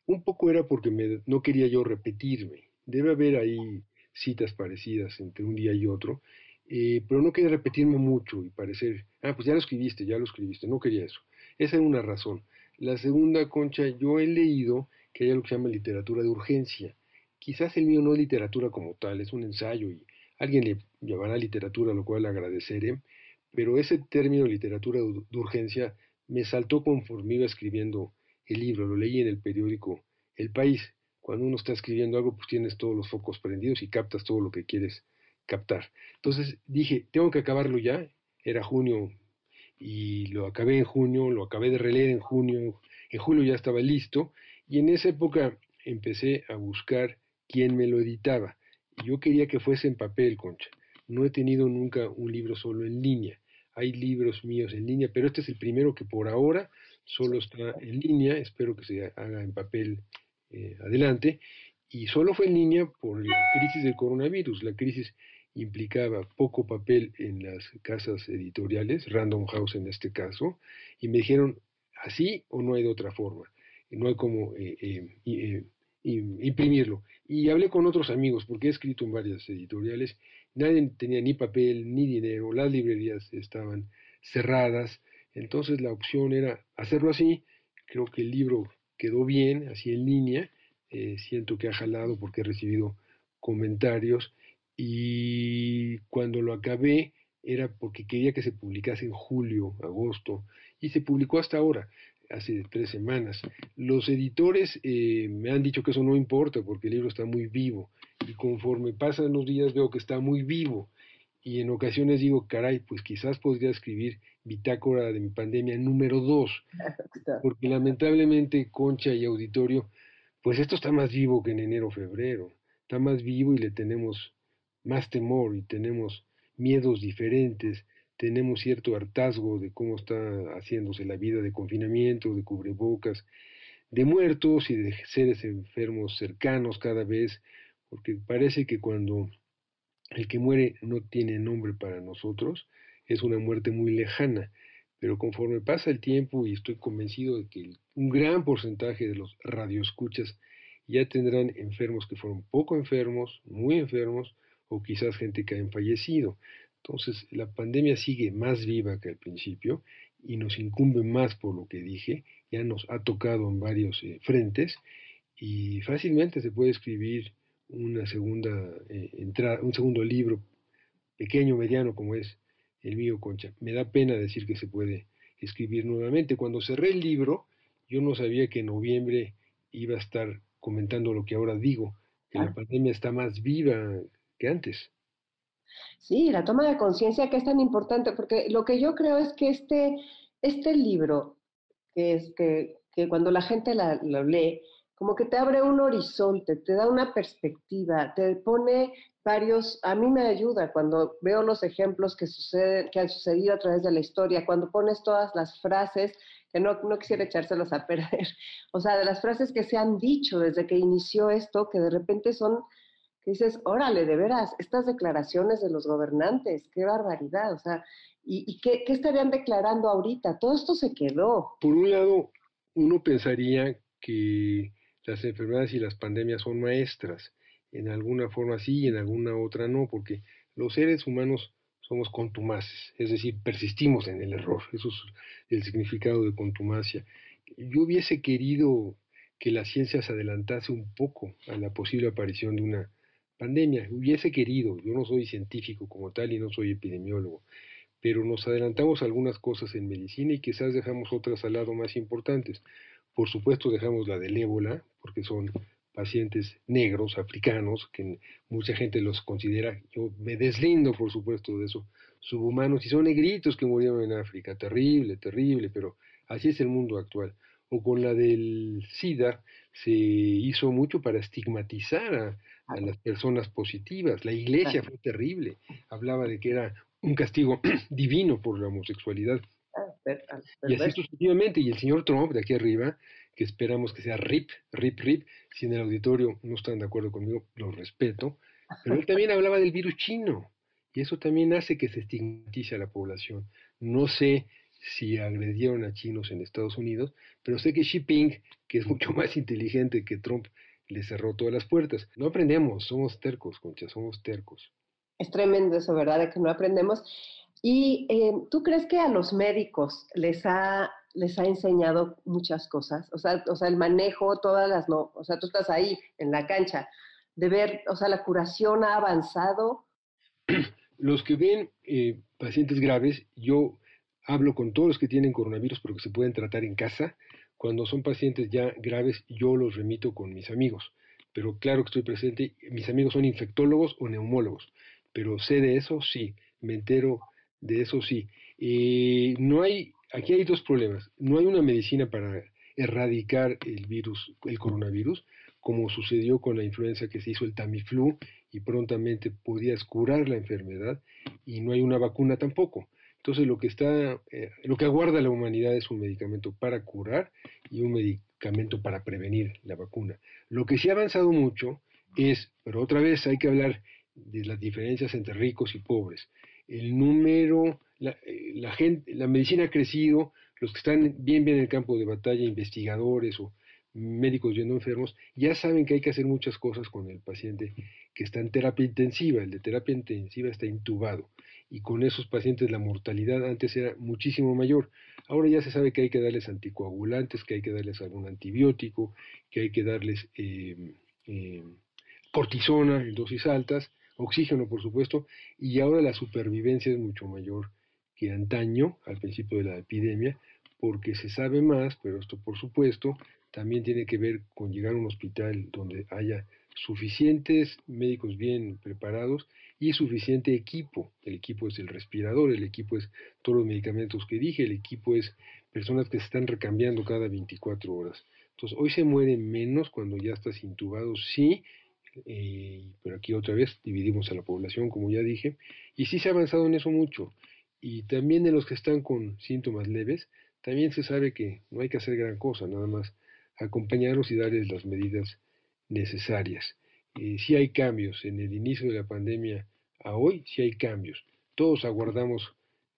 un poco era porque no quería yo repetirme. Debe haber ahí citas parecidas entre un día y otro, eh, pero no quería repetirme mucho y parecer, ah, pues ya lo escribiste, ya lo escribiste, no quería eso. Esa era una razón. La segunda, Concha, yo he leído que hay algo que se llama literatura de urgencia. Quizás el mío no es literatura como tal, es un ensayo y alguien le llamará literatura, lo cual agradeceré, pero ese término literatura de urgencia me saltó conforme iba escribiendo el libro, lo leí en el periódico El País. Cuando uno está escribiendo algo, pues tienes todos los focos prendidos y captas todo lo que quieres captar. Entonces dije, tengo que acabarlo ya, era junio y lo acabé en junio, lo acabé de releer en junio, en julio ya estaba listo y en esa época empecé a buscar quién me lo editaba. Yo quería que fuese en papel, Concha. No he tenido nunca un libro solo en línea. Hay libros míos en línea, pero este es el primero que por ahora solo está en línea. Espero que se haga en papel eh, adelante. Y solo fue en línea por la crisis del coronavirus. La crisis implicaba poco papel en las casas editoriales, Random House en este caso, y me dijeron, así o no hay de otra forma no hay como eh, eh, eh, imprimirlo. Y hablé con otros amigos, porque he escrito en varias editoriales, nadie tenía ni papel ni dinero, las librerías estaban cerradas, entonces la opción era hacerlo así, creo que el libro quedó bien, así en línea, siento que ha jalado porque he recibido comentarios y cuando lo acabé era porque quería que se publicase en julio, agosto, y se publicó hasta ahora hace tres semanas. Los editores eh, me han dicho que eso no importa porque el libro está muy vivo y conforme pasan los días veo que está muy vivo y en ocasiones digo, caray, pues quizás podría escribir Bitácora de mi pandemia número dos, porque lamentablemente Concha y Auditorio, pues esto está más vivo que en enero o febrero, está más vivo y le tenemos más temor y tenemos miedos diferentes, tenemos cierto hartazgo de cómo está haciéndose la vida de confinamiento, de cubrebocas, de muertos y de seres enfermos cercanos cada vez, porque parece que cuando el que muere no tiene nombre para nosotros, es una muerte muy lejana, pero conforme pasa el tiempo y estoy convencido de que un gran porcentaje de los radioescuchas ya tendrán enfermos que fueron poco enfermos, muy enfermos, o quizás gente que hayan fallecido. Entonces, la pandemia sigue más viva que al principio y nos incumbe más por lo que dije, ya nos ha tocado en varios eh, frentes y fácilmente se puede escribir una segunda eh, entrada, un segundo libro, pequeño, mediano como es el mío, Concha. Me da pena decir que se puede escribir nuevamente. Cuando cerré el libro, yo no sabía que en noviembre iba a estar comentando lo que ahora digo, que la ah. pandemia está más viva que antes. Sí, la toma de conciencia que es tan importante, porque lo que yo creo es que este, este libro, que es que, que cuando la gente la, lo lee, como que te abre un horizonte, te da una perspectiva, te pone varios, a mí me ayuda cuando veo los ejemplos que, suceden, que han sucedido a través de la historia, cuando pones todas las frases, que no, no quisiera echárselos a perder, o sea, de las frases que se han dicho desde que inició esto, que de repente son que dices, órale, de veras, estas declaraciones de los gobernantes, qué barbaridad, o sea, ¿y, qué, estarían declarando ahorita? Todo esto se quedó. Por un lado, uno pensaría que las enfermedades y las pandemias son maestras, en alguna forma sí y en alguna otra no, porque los seres humanos somos contumaces, es decir, persistimos en el error, eso es el significado de contumacia. Yo hubiese querido que la ciencia se adelantase un poco a la posible aparición de una pandemia. Hubiese querido, yo no soy científico como tal y no soy epidemiólogo, pero nos adelantamos algunas cosas en medicina y quizás dejamos otras al lado más importantes. Por supuesto dejamos la del ébola, porque son pacientes negros, africanos, que mucha gente los considera, yo me deslindo por supuesto de eso, subhumanos, y son negritos que murieron en África, terrible, terrible, pero así es el mundo actual. O con la del SIDA, se hizo mucho para estigmatizar a, a las personas positivas. La iglesia fue terrible, hablaba de que era un castigo divino por la homosexualidad. Ah, y así sucesivamente, y el señor Trump de aquí arriba, que esperamos que sea RIP, RIP, RIP, si en el auditorio no están de acuerdo conmigo, lo respeto, pero él también hablaba del virus chino, y eso también hace que se estigmatice a la población. No sé si agredieron a chinos en Estados Unidos, pero sé que Xi Jinping, que es mucho más inteligente que Trump, le cerró todas las puertas. No aprendemos, somos tercos, Concha, somos tercos. Es tremendo eso, ¿verdad? De que no aprendemos. ¿Y eh, tú crees que a los médicos les ha, les ha enseñado muchas cosas? O sea, o sea, el manejo, todas las, no, o sea, tú estás ahí en la cancha, de ver, o sea, la curación ha avanzado. Los que ven eh, pacientes graves, yo hablo con todos los que tienen coronavirus, pero que se pueden tratar en casa, cuando son pacientes ya graves, yo los remito con mis amigos, pero claro que estoy presente. Mis amigos son infectólogos o neumólogos, pero sé de eso, sí, me entero de eso, sí. y no hay, aquí hay dos problemas. No hay una medicina para erradicar el virus, el coronavirus, como sucedió con la influenza que se hizo el Tamiflu y prontamente podías curar la enfermedad, y no hay una vacuna tampoco. Entonces lo que está, eh, lo que aguarda la humanidad es un medicamento para curar y un medicamento para prevenir la vacuna. Lo que sí ha avanzado mucho es, pero otra vez hay que hablar de las diferencias entre ricos y pobres. El número, la, eh, la, gente, la medicina ha crecido, los que están bien bien en el campo de batalla, investigadores o médicos viendo enfermos, ya saben que hay que hacer muchas cosas con el paciente que está en terapia intensiva. El de terapia intensiva está intubado y con esos pacientes la mortalidad antes era muchísimo mayor. Ahora ya se sabe que hay que darles anticoagulantes, que hay que darles algún antibiótico, que hay que darles em, em, cortisona en dosis altas, oxígeno por supuesto, y ahora la supervivencia es mucho mayor que antaño, al principio de la epidemia, porque se sabe más, pero esto por supuesto también tiene que ver con llegar a un hospital donde haya suficientes médicos bien preparados y suficiente equipo. El equipo es el respirador, el equipo es todos los medicamentos que dije, el equipo es personas que se están recambiando cada 24 horas. Entonces, hoy se muere menos cuando ya estás intubado, sí, eh, pero aquí otra vez dividimos a la población, como ya dije, y sí se ha avanzado en eso mucho. Y también de los que están con síntomas leves, también se sabe que no hay que hacer gran cosa, nada más acompañarlos y darles las medidas necesarias. Eh, si hay cambios en el inicio de la pandemia a hoy, si hay cambios. Todos aguardamos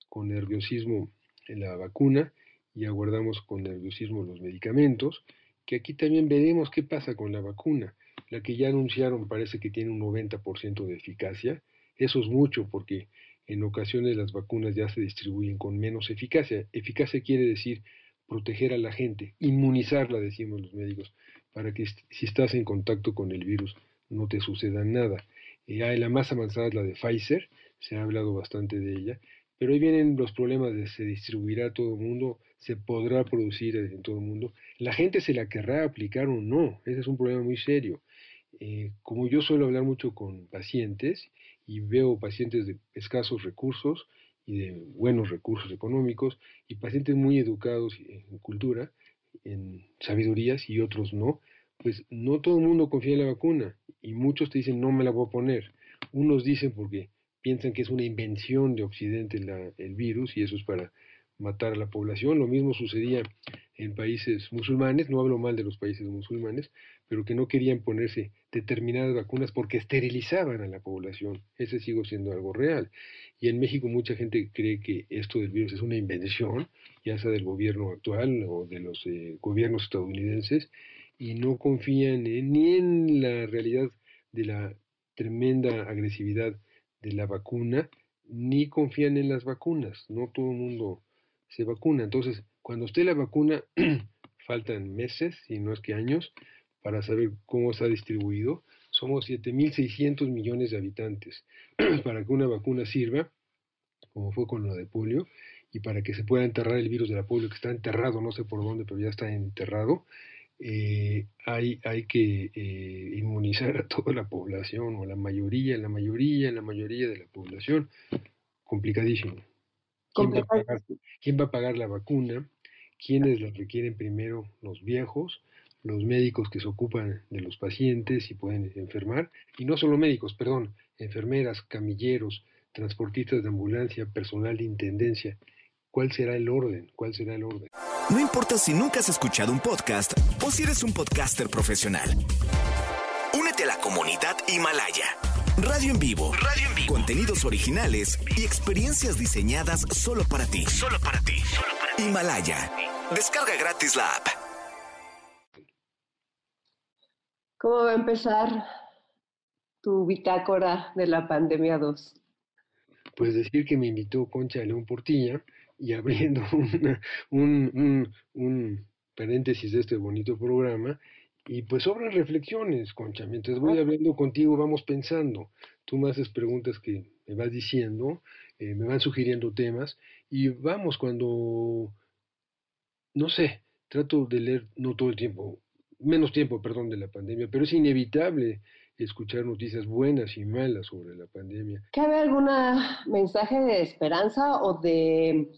con nerviosismo la vacuna y aguardamos con nerviosismo los medicamentos, que aquí también veremos qué pasa con la vacuna. La que ya anunciaron parece que tiene un 90% de eficacia. Eso es mucho porque en ocasiones las vacunas ya se distribuyen con menos eficacia. Eficacia quiere decir proteger a la gente, inmunizarla, decimos los médicos, para que si estás en contacto con el virus no te suceda nada. Eh, la más avanzada es la de Pfizer, se ha hablado bastante de ella, pero ahí vienen los problemas de se distribuirá a todo el mundo, se podrá producir en todo el mundo, la gente se la querrá aplicar o no, ese es un problema muy serio. Eh, como yo suelo hablar mucho con pacientes y veo pacientes de escasos recursos, y de buenos recursos económicos y pacientes muy educados en cultura, en sabidurías y otros no, pues no todo el mundo confía en la vacuna y muchos te dicen no me la voy a poner. Unos dicen porque piensan que es una invención de Occidente el virus y eso es para matar a la población. Lo mismo sucedía en países musulmanes, no hablo mal de los países musulmanes, pero que no querían ponerse determinadas vacunas porque esterilizaban a la población. Ese sigue siendo algo real. Y en México mucha gente cree que esto del virus es una invención, ya sea del gobierno actual o de los eh, gobiernos estadounidenses, y no confían ni en la realidad de la tremenda agresividad de la vacuna, ni confían en las vacunas. No todo el mundo se vacuna. Entonces, cuando esté la vacuna, faltan meses, si no es que años, para saber cómo está distribuido. Somos 7.600 millones de habitantes. para que una vacuna sirva, como fue con lo de polio, y para que se pueda enterrar el virus de la polio, que está enterrado, no sé por dónde, pero ya está enterrado, eh, hay, hay que eh, inmunizar a toda la población, o la mayoría, la mayoría, la mayoría de la población. Complicadísimo. ¿Quién va, a pagar, ¿Quién va a pagar la vacuna? ¿Quiénes la requieren primero? Los viejos, los médicos que se ocupan de los pacientes y pueden enfermar, y no solo médicos, perdón, enfermeras, camilleros, transportistas de ambulancia, personal de intendencia. ¿Cuál será el orden? ¿Cuál será el orden? No importa si nunca has escuchado un podcast o si eres un podcaster profesional. Únete a la comunidad Himalaya. Radio en vivo. Radio en vivo. Contenidos originales y experiencias diseñadas solo para ti. Solo para ti. Solo para ti. Himalaya. Descarga gratis la app. ¿Cómo va a empezar tu bitácora de la pandemia 2? Pues decir que me invitó Concha León Portilla y abriendo un, un, paréntesis de este bonito programa, y pues sobran reflexiones, Concha. Mientras voy hablando contigo, vamos pensando. Tú me haces preguntas que me vas diciendo, eh, me van sugiriendo temas, y vamos cuando, no sé, trato de leer, no todo el tiempo, menos tiempo, perdón, de la pandemia, pero es inevitable escuchar noticias buenas y malas sobre la pandemia. ¿Cabe algún mensaje de esperanza o de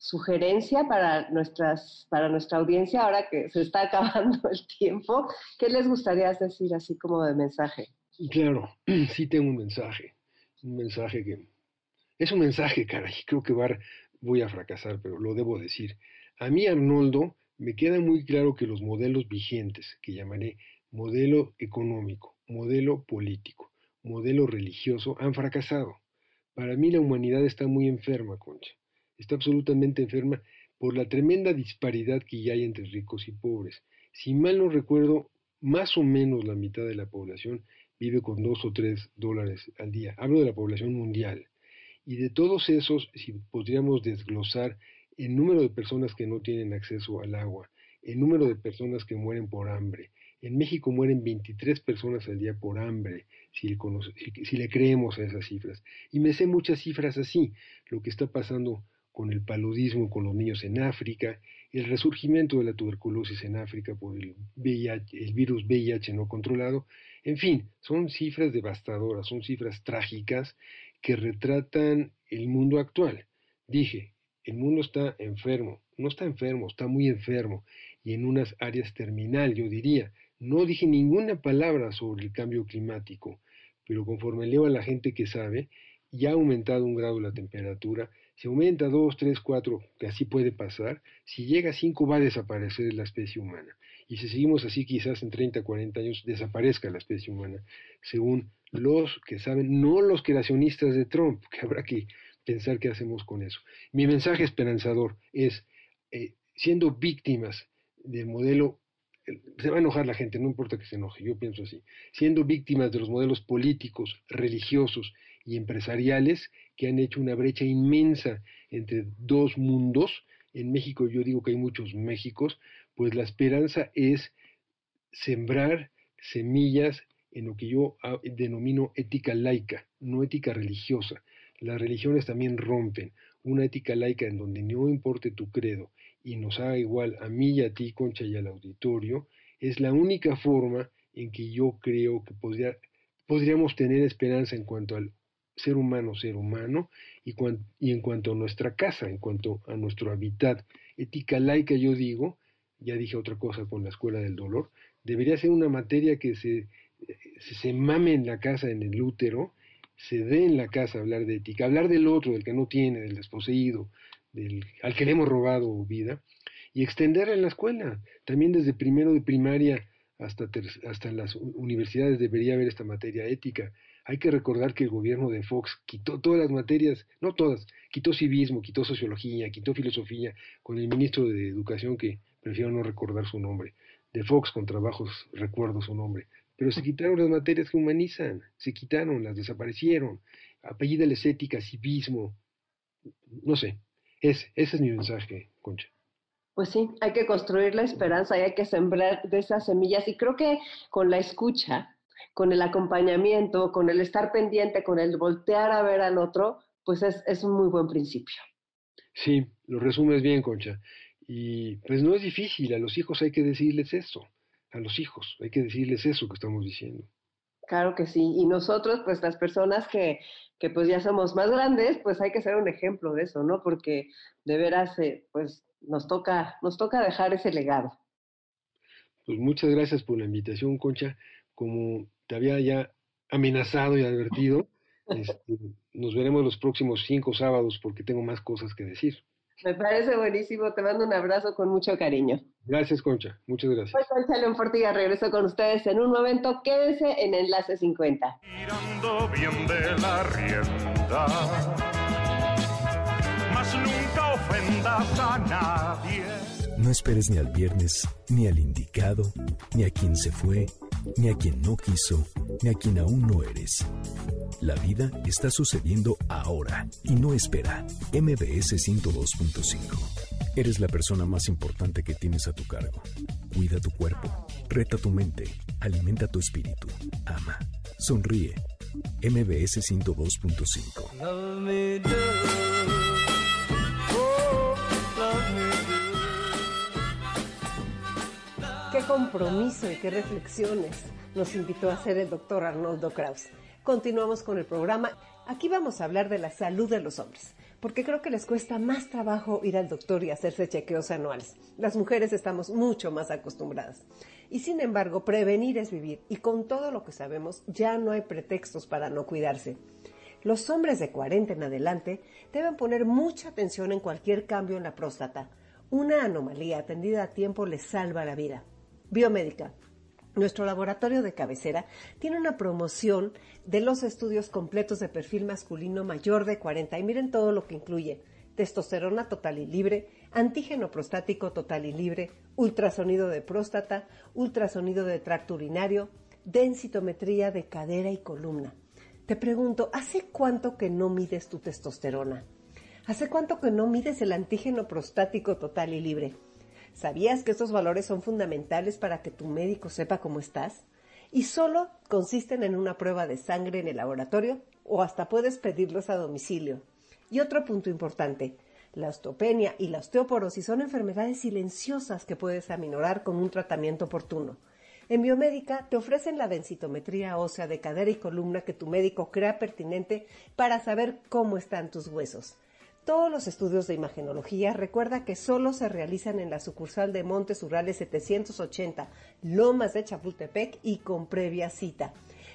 sugerencia para nuestras para nuestra audiencia ahora que se está acabando el tiempo? ¿Qué les gustaría decir así como de mensaje? Claro, sí tengo un mensaje, un mensaje que es un mensaje, caray, creo que voy a fracasar, pero lo debo decir. A mí, Arnoldo, me queda muy claro que los modelos vigentes, que llamaré modelo económico, modelo político, modelo religioso, han fracasado. Para mí la humanidad está muy enferma, Concha. Está absolutamente enferma por la tremenda disparidad que ya hay entre ricos y pobres. Si mal no recuerdo, más o menos la mitad de la población vive con dos o tres dólares al día. Hablo de la población mundial. Y de todos esos, si podríamos desglosar el número de personas que no tienen acceso al agua, el número de personas que mueren por hambre. En México mueren 23 personas al día por hambre, si si le creemos a esas cifras. Y me sé muchas cifras así, lo que está pasando con el paludismo con los niños en África, el resurgimiento de la tuberculosis en África por el, virus VIH no controlado. En fin, son cifras devastadoras, son cifras trágicas que retratan el mundo actual. Dije, el mundo está enfermo, no está enfermo, está muy enfermo y en unas áreas terminal, yo diría. No dije ninguna palabra sobre el cambio climático, pero conforme leo a la gente que sabe, ya ha aumentado un grado la temperatura, si aumenta 2, 3, 4, que así puede pasar, si llega a 5 va a desaparecer la especie humana. Y si seguimos así, quizás en 30, 40 años desaparezca la especie humana, según los que saben, no los creacionistas de Trump, que habrá que pensar qué hacemos con eso. Mi mensaje esperanzador es, eh, siendo víctimas del modelo, se va a enojar la gente, no importa que se enoje, yo pienso así, siendo víctimas de los modelos políticos, religiosos y empresariales que han hecho una brecha inmensa entre dos mundos, en México yo digo que hay muchos Méxicos, pues la esperanza es sembrar semillas en lo que yo ah, denomino ética laica, no ética religiosa. Las religiones también rompen. Una ética laica en donde no importe tu credo y nos haga igual a mí y a ti, Concha, y al auditorio, es la única forma en que yo creo que podría, podríamos tener esperanza en cuanto al ser humano, ser humano, y, y en cuanto a nuestra casa, en cuanto a nuestro hábitat. Ética laica, yo digo, ya dije otra cosa con la escuela del dolor, debería ser una materia que se, se, mame en la casa, en el útero, se dé en la casa hablar de ética, hablar del otro, del que no tiene, del desposeído, del, al que le hemos robado vida, y extenderla en la escuela. También desde primero de primaria hasta, hasta las universidades debería haber esta materia ética. Hay que recordar que el gobierno de Fox quitó todas las materias, no todas, quitó civismo, quitó sociología, quitó filosofía, con el ministro de Educación que prefiero no recordar su nombre, de Fox con trabajos recuerdo su nombre, pero se quitaron las materias que humanizan, se quitaron, las desaparecieron, apellídales ética, civismo, no sé, ese, ese es mi mensaje, Concha. Pues sí, hay que construir la esperanza y hay que sembrar de esas semillas. Y creo que con la escucha, con el acompañamiento, con el estar pendiente, con el voltear a ver al otro, pues es, es un muy buen principio. Sí, lo resumes bien, Concha. Y pues no es difícil, a los hijos hay que decirles eso, a los hijos hay que decirles eso que estamos diciendo. Claro que sí, y nosotros, pues las personas que, que pues ya somos más grandes, pues hay que ser un ejemplo de eso, ¿no? Porque de veras, eh, pues nos toca, nos toca dejar ese legado. Pues muchas gracias por la invitación, Concha. Como te había ya amenazado y advertido, este, nos veremos los próximos cinco sábados porque tengo más cosas que decir. Me parece buenísimo, te mando un abrazo con mucho cariño. Gracias, Concha, muchas gracias. Soy Concha León Portiga, regreso con ustedes en un momento, quédense en Enlace 50. Mirando bien de la rienda, mas nunca ofendas a nadie. No esperes ni al viernes, ni al indicado, ni a quien se fue, ni a quien no quiso, ni a quien aún no eres. La vida está sucediendo ahora y no espera. MBS 102.5. Eres la persona más importante que tienes a tu cargo. Cuida tu cuerpo, reta tu mente, alimenta tu espíritu, ama, sonríe. MBS 102.5. compromiso y qué reflexiones nos invitó a hacer el doctor Arnoldo Kraus. Continuamos con el programa. Aquí vamos a hablar de la salud de los hombres, porque creo que les cuesta más trabajo ir al doctor y hacerse chequeos anuales. Las mujeres estamos mucho más acostumbradas. Y sin embargo, prevenir es vivir, y con todo lo que sabemos, ya no hay pretextos para no cuidarse. Los hombres de 40 en adelante deben poner mucha atención en cualquier cambio en la próstata. Una anomalía atendida a tiempo les salva la vida. Biomédica, nuestro laboratorio de cabecera tiene una promoción de los estudios completos de perfil masculino mayor de 40 y miren todo lo que incluye. Testosterona total y libre, antígeno prostático total y libre, ultrasonido de próstata, ultrasonido de tracto urinario, densitometría de cadera y columna. Te pregunto, ¿hace cuánto que no mides tu testosterona? ¿Hace cuánto que no mides el antígeno prostático total y libre? ¿Sabías que estos valores son fundamentales para que tu médico sepa cómo estás? Y solo consisten en una prueba de sangre en el laboratorio o hasta puedes pedirlos a domicilio. Y otro punto importante, la osteopenia y la osteoporosis son enfermedades silenciosas que puedes aminorar con un tratamiento oportuno. En Biomédica te ofrecen la densitometría ósea de cadera y columna que tu médico crea pertinente para saber cómo están tus huesos. Todos los estudios de imagenología recuerda que solo se realizan en la sucursal de Montes Urales 780, Lomas de Chapultepec y con previa cita.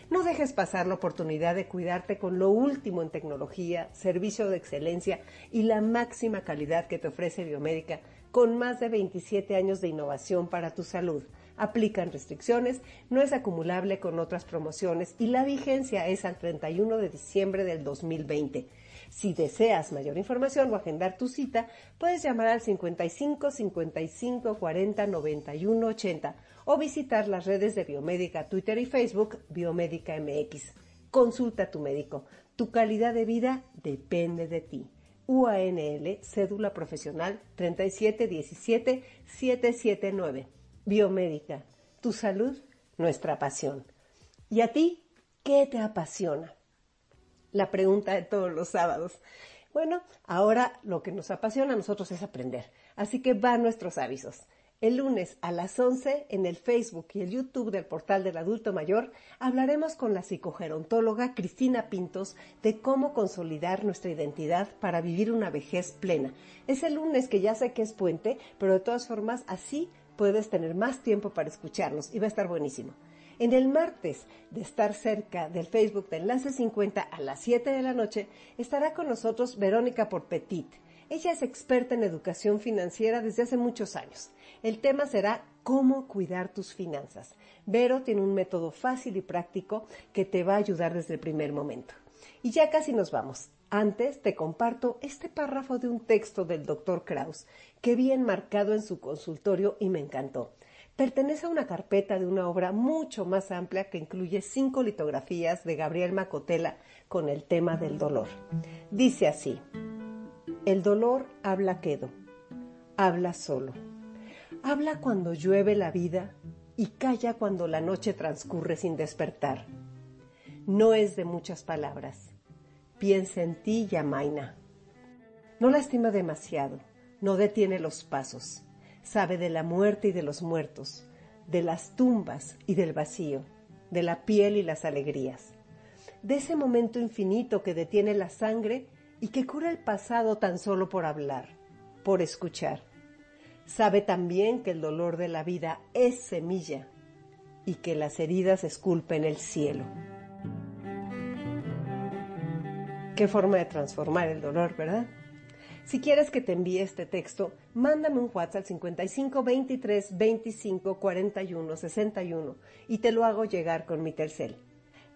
No dejes pasar la oportunidad de cuidarte con lo último en tecnología, servicio de excelencia y la máxima calidad que te ofrece Biomédica con más de 27 años de innovación para tu salud. Aplican restricciones, no es acumulable con otras promociones y la vigencia es al 31 de diciembre del 2020. Si deseas mayor información o agendar tu cita, puedes llamar al 55 55 40 91 80 o visitar las redes de Biomédica, Twitter y Facebook, Biomédica MX. Consulta a tu médico. Tu calidad de vida depende de ti. UANL, cédula profesional 3717-779. Biomédica, tu salud, nuestra pasión. ¿Y a ti qué te apasiona? La pregunta de todos los sábados. Bueno, ahora lo que nos apasiona a nosotros es aprender. Así que van nuestros avisos. El lunes a las 11 en el Facebook y el YouTube del portal del adulto mayor hablaremos con la psicogerontóloga Cristina Pintos de cómo consolidar nuestra identidad para vivir una vejez plena. Es el lunes que ya sé que es puente, pero de todas formas así puedes tener más tiempo para escucharnos y va a estar buenísimo. En el martes de estar cerca del Facebook de Enlace 50 a las 7 de la noche estará con nosotros Verónica Porpetit. Ella es experta en educación financiera desde hace muchos años. El tema será cómo cuidar tus finanzas. Vero tiene un método fácil y práctico que te va a ayudar desde el primer momento. Y ya casi nos vamos. Antes te comparto este párrafo de un texto del Dr. Kraus que vi enmarcado en su consultorio y me encantó pertenece a una carpeta de una obra mucho más amplia que incluye cinco litografías de Gabriel Macotela con el tema del dolor. Dice así, el dolor habla quedo, habla solo, habla cuando llueve la vida y calla cuando la noche transcurre sin despertar. No es de muchas palabras, piensa en ti y. No lastima demasiado, no detiene los pasos sabe de la muerte y de los muertos, de las tumbas y del vacío, de la piel y las alegrías, de ese momento infinito que detiene la sangre y que cura el pasado tan solo por hablar, por escuchar. Sabe también que el dolor de la vida es semilla y que las heridas esculpen el cielo. Qué forma de transformar el dolor, ¿verdad? Si quieres que te envíe este texto, mándame un WhatsApp al 55 23 25 41 61 y te lo hago llegar con mi Telcel.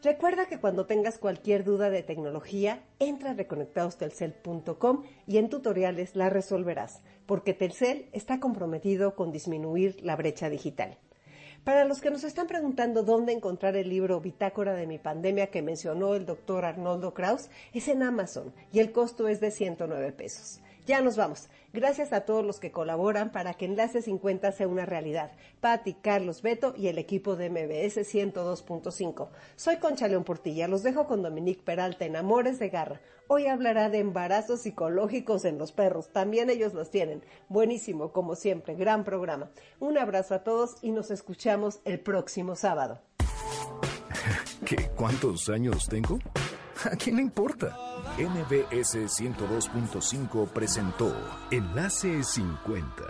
Recuerda que cuando tengas cualquier duda de tecnología, entra a reconectadostelcel.com y en tutoriales la resolverás, porque Telcel está comprometido con disminuir la brecha digital. Para los que nos están preguntando dónde encontrar el libro Bitácora de mi pandemia que mencionó el doctor Arnoldo Kraus, es en Amazon y el costo es de 109 pesos. Ya nos vamos. Gracias a todos los que colaboran para que Enlace 50 sea una realidad. Patti, Carlos, Beto y el equipo de MBS 102.5. Soy Concha León Portilla. Los dejo con Dominique Peralta en Amores de Garra. Hoy hablará de embarazos psicológicos en los perros. También ellos los tienen. Buenísimo, como siempre. Gran programa. Un abrazo a todos y nos escuchamos el próximo sábado. ¿Qué? ¿Cuántos años tengo? ¿A quién le importa? NBS 102.5 presentó Enlace 50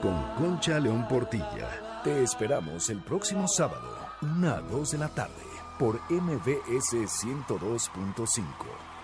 con Concha León Portilla. Te esperamos el próximo sábado, una a 2 de la tarde, por MBS 102.5.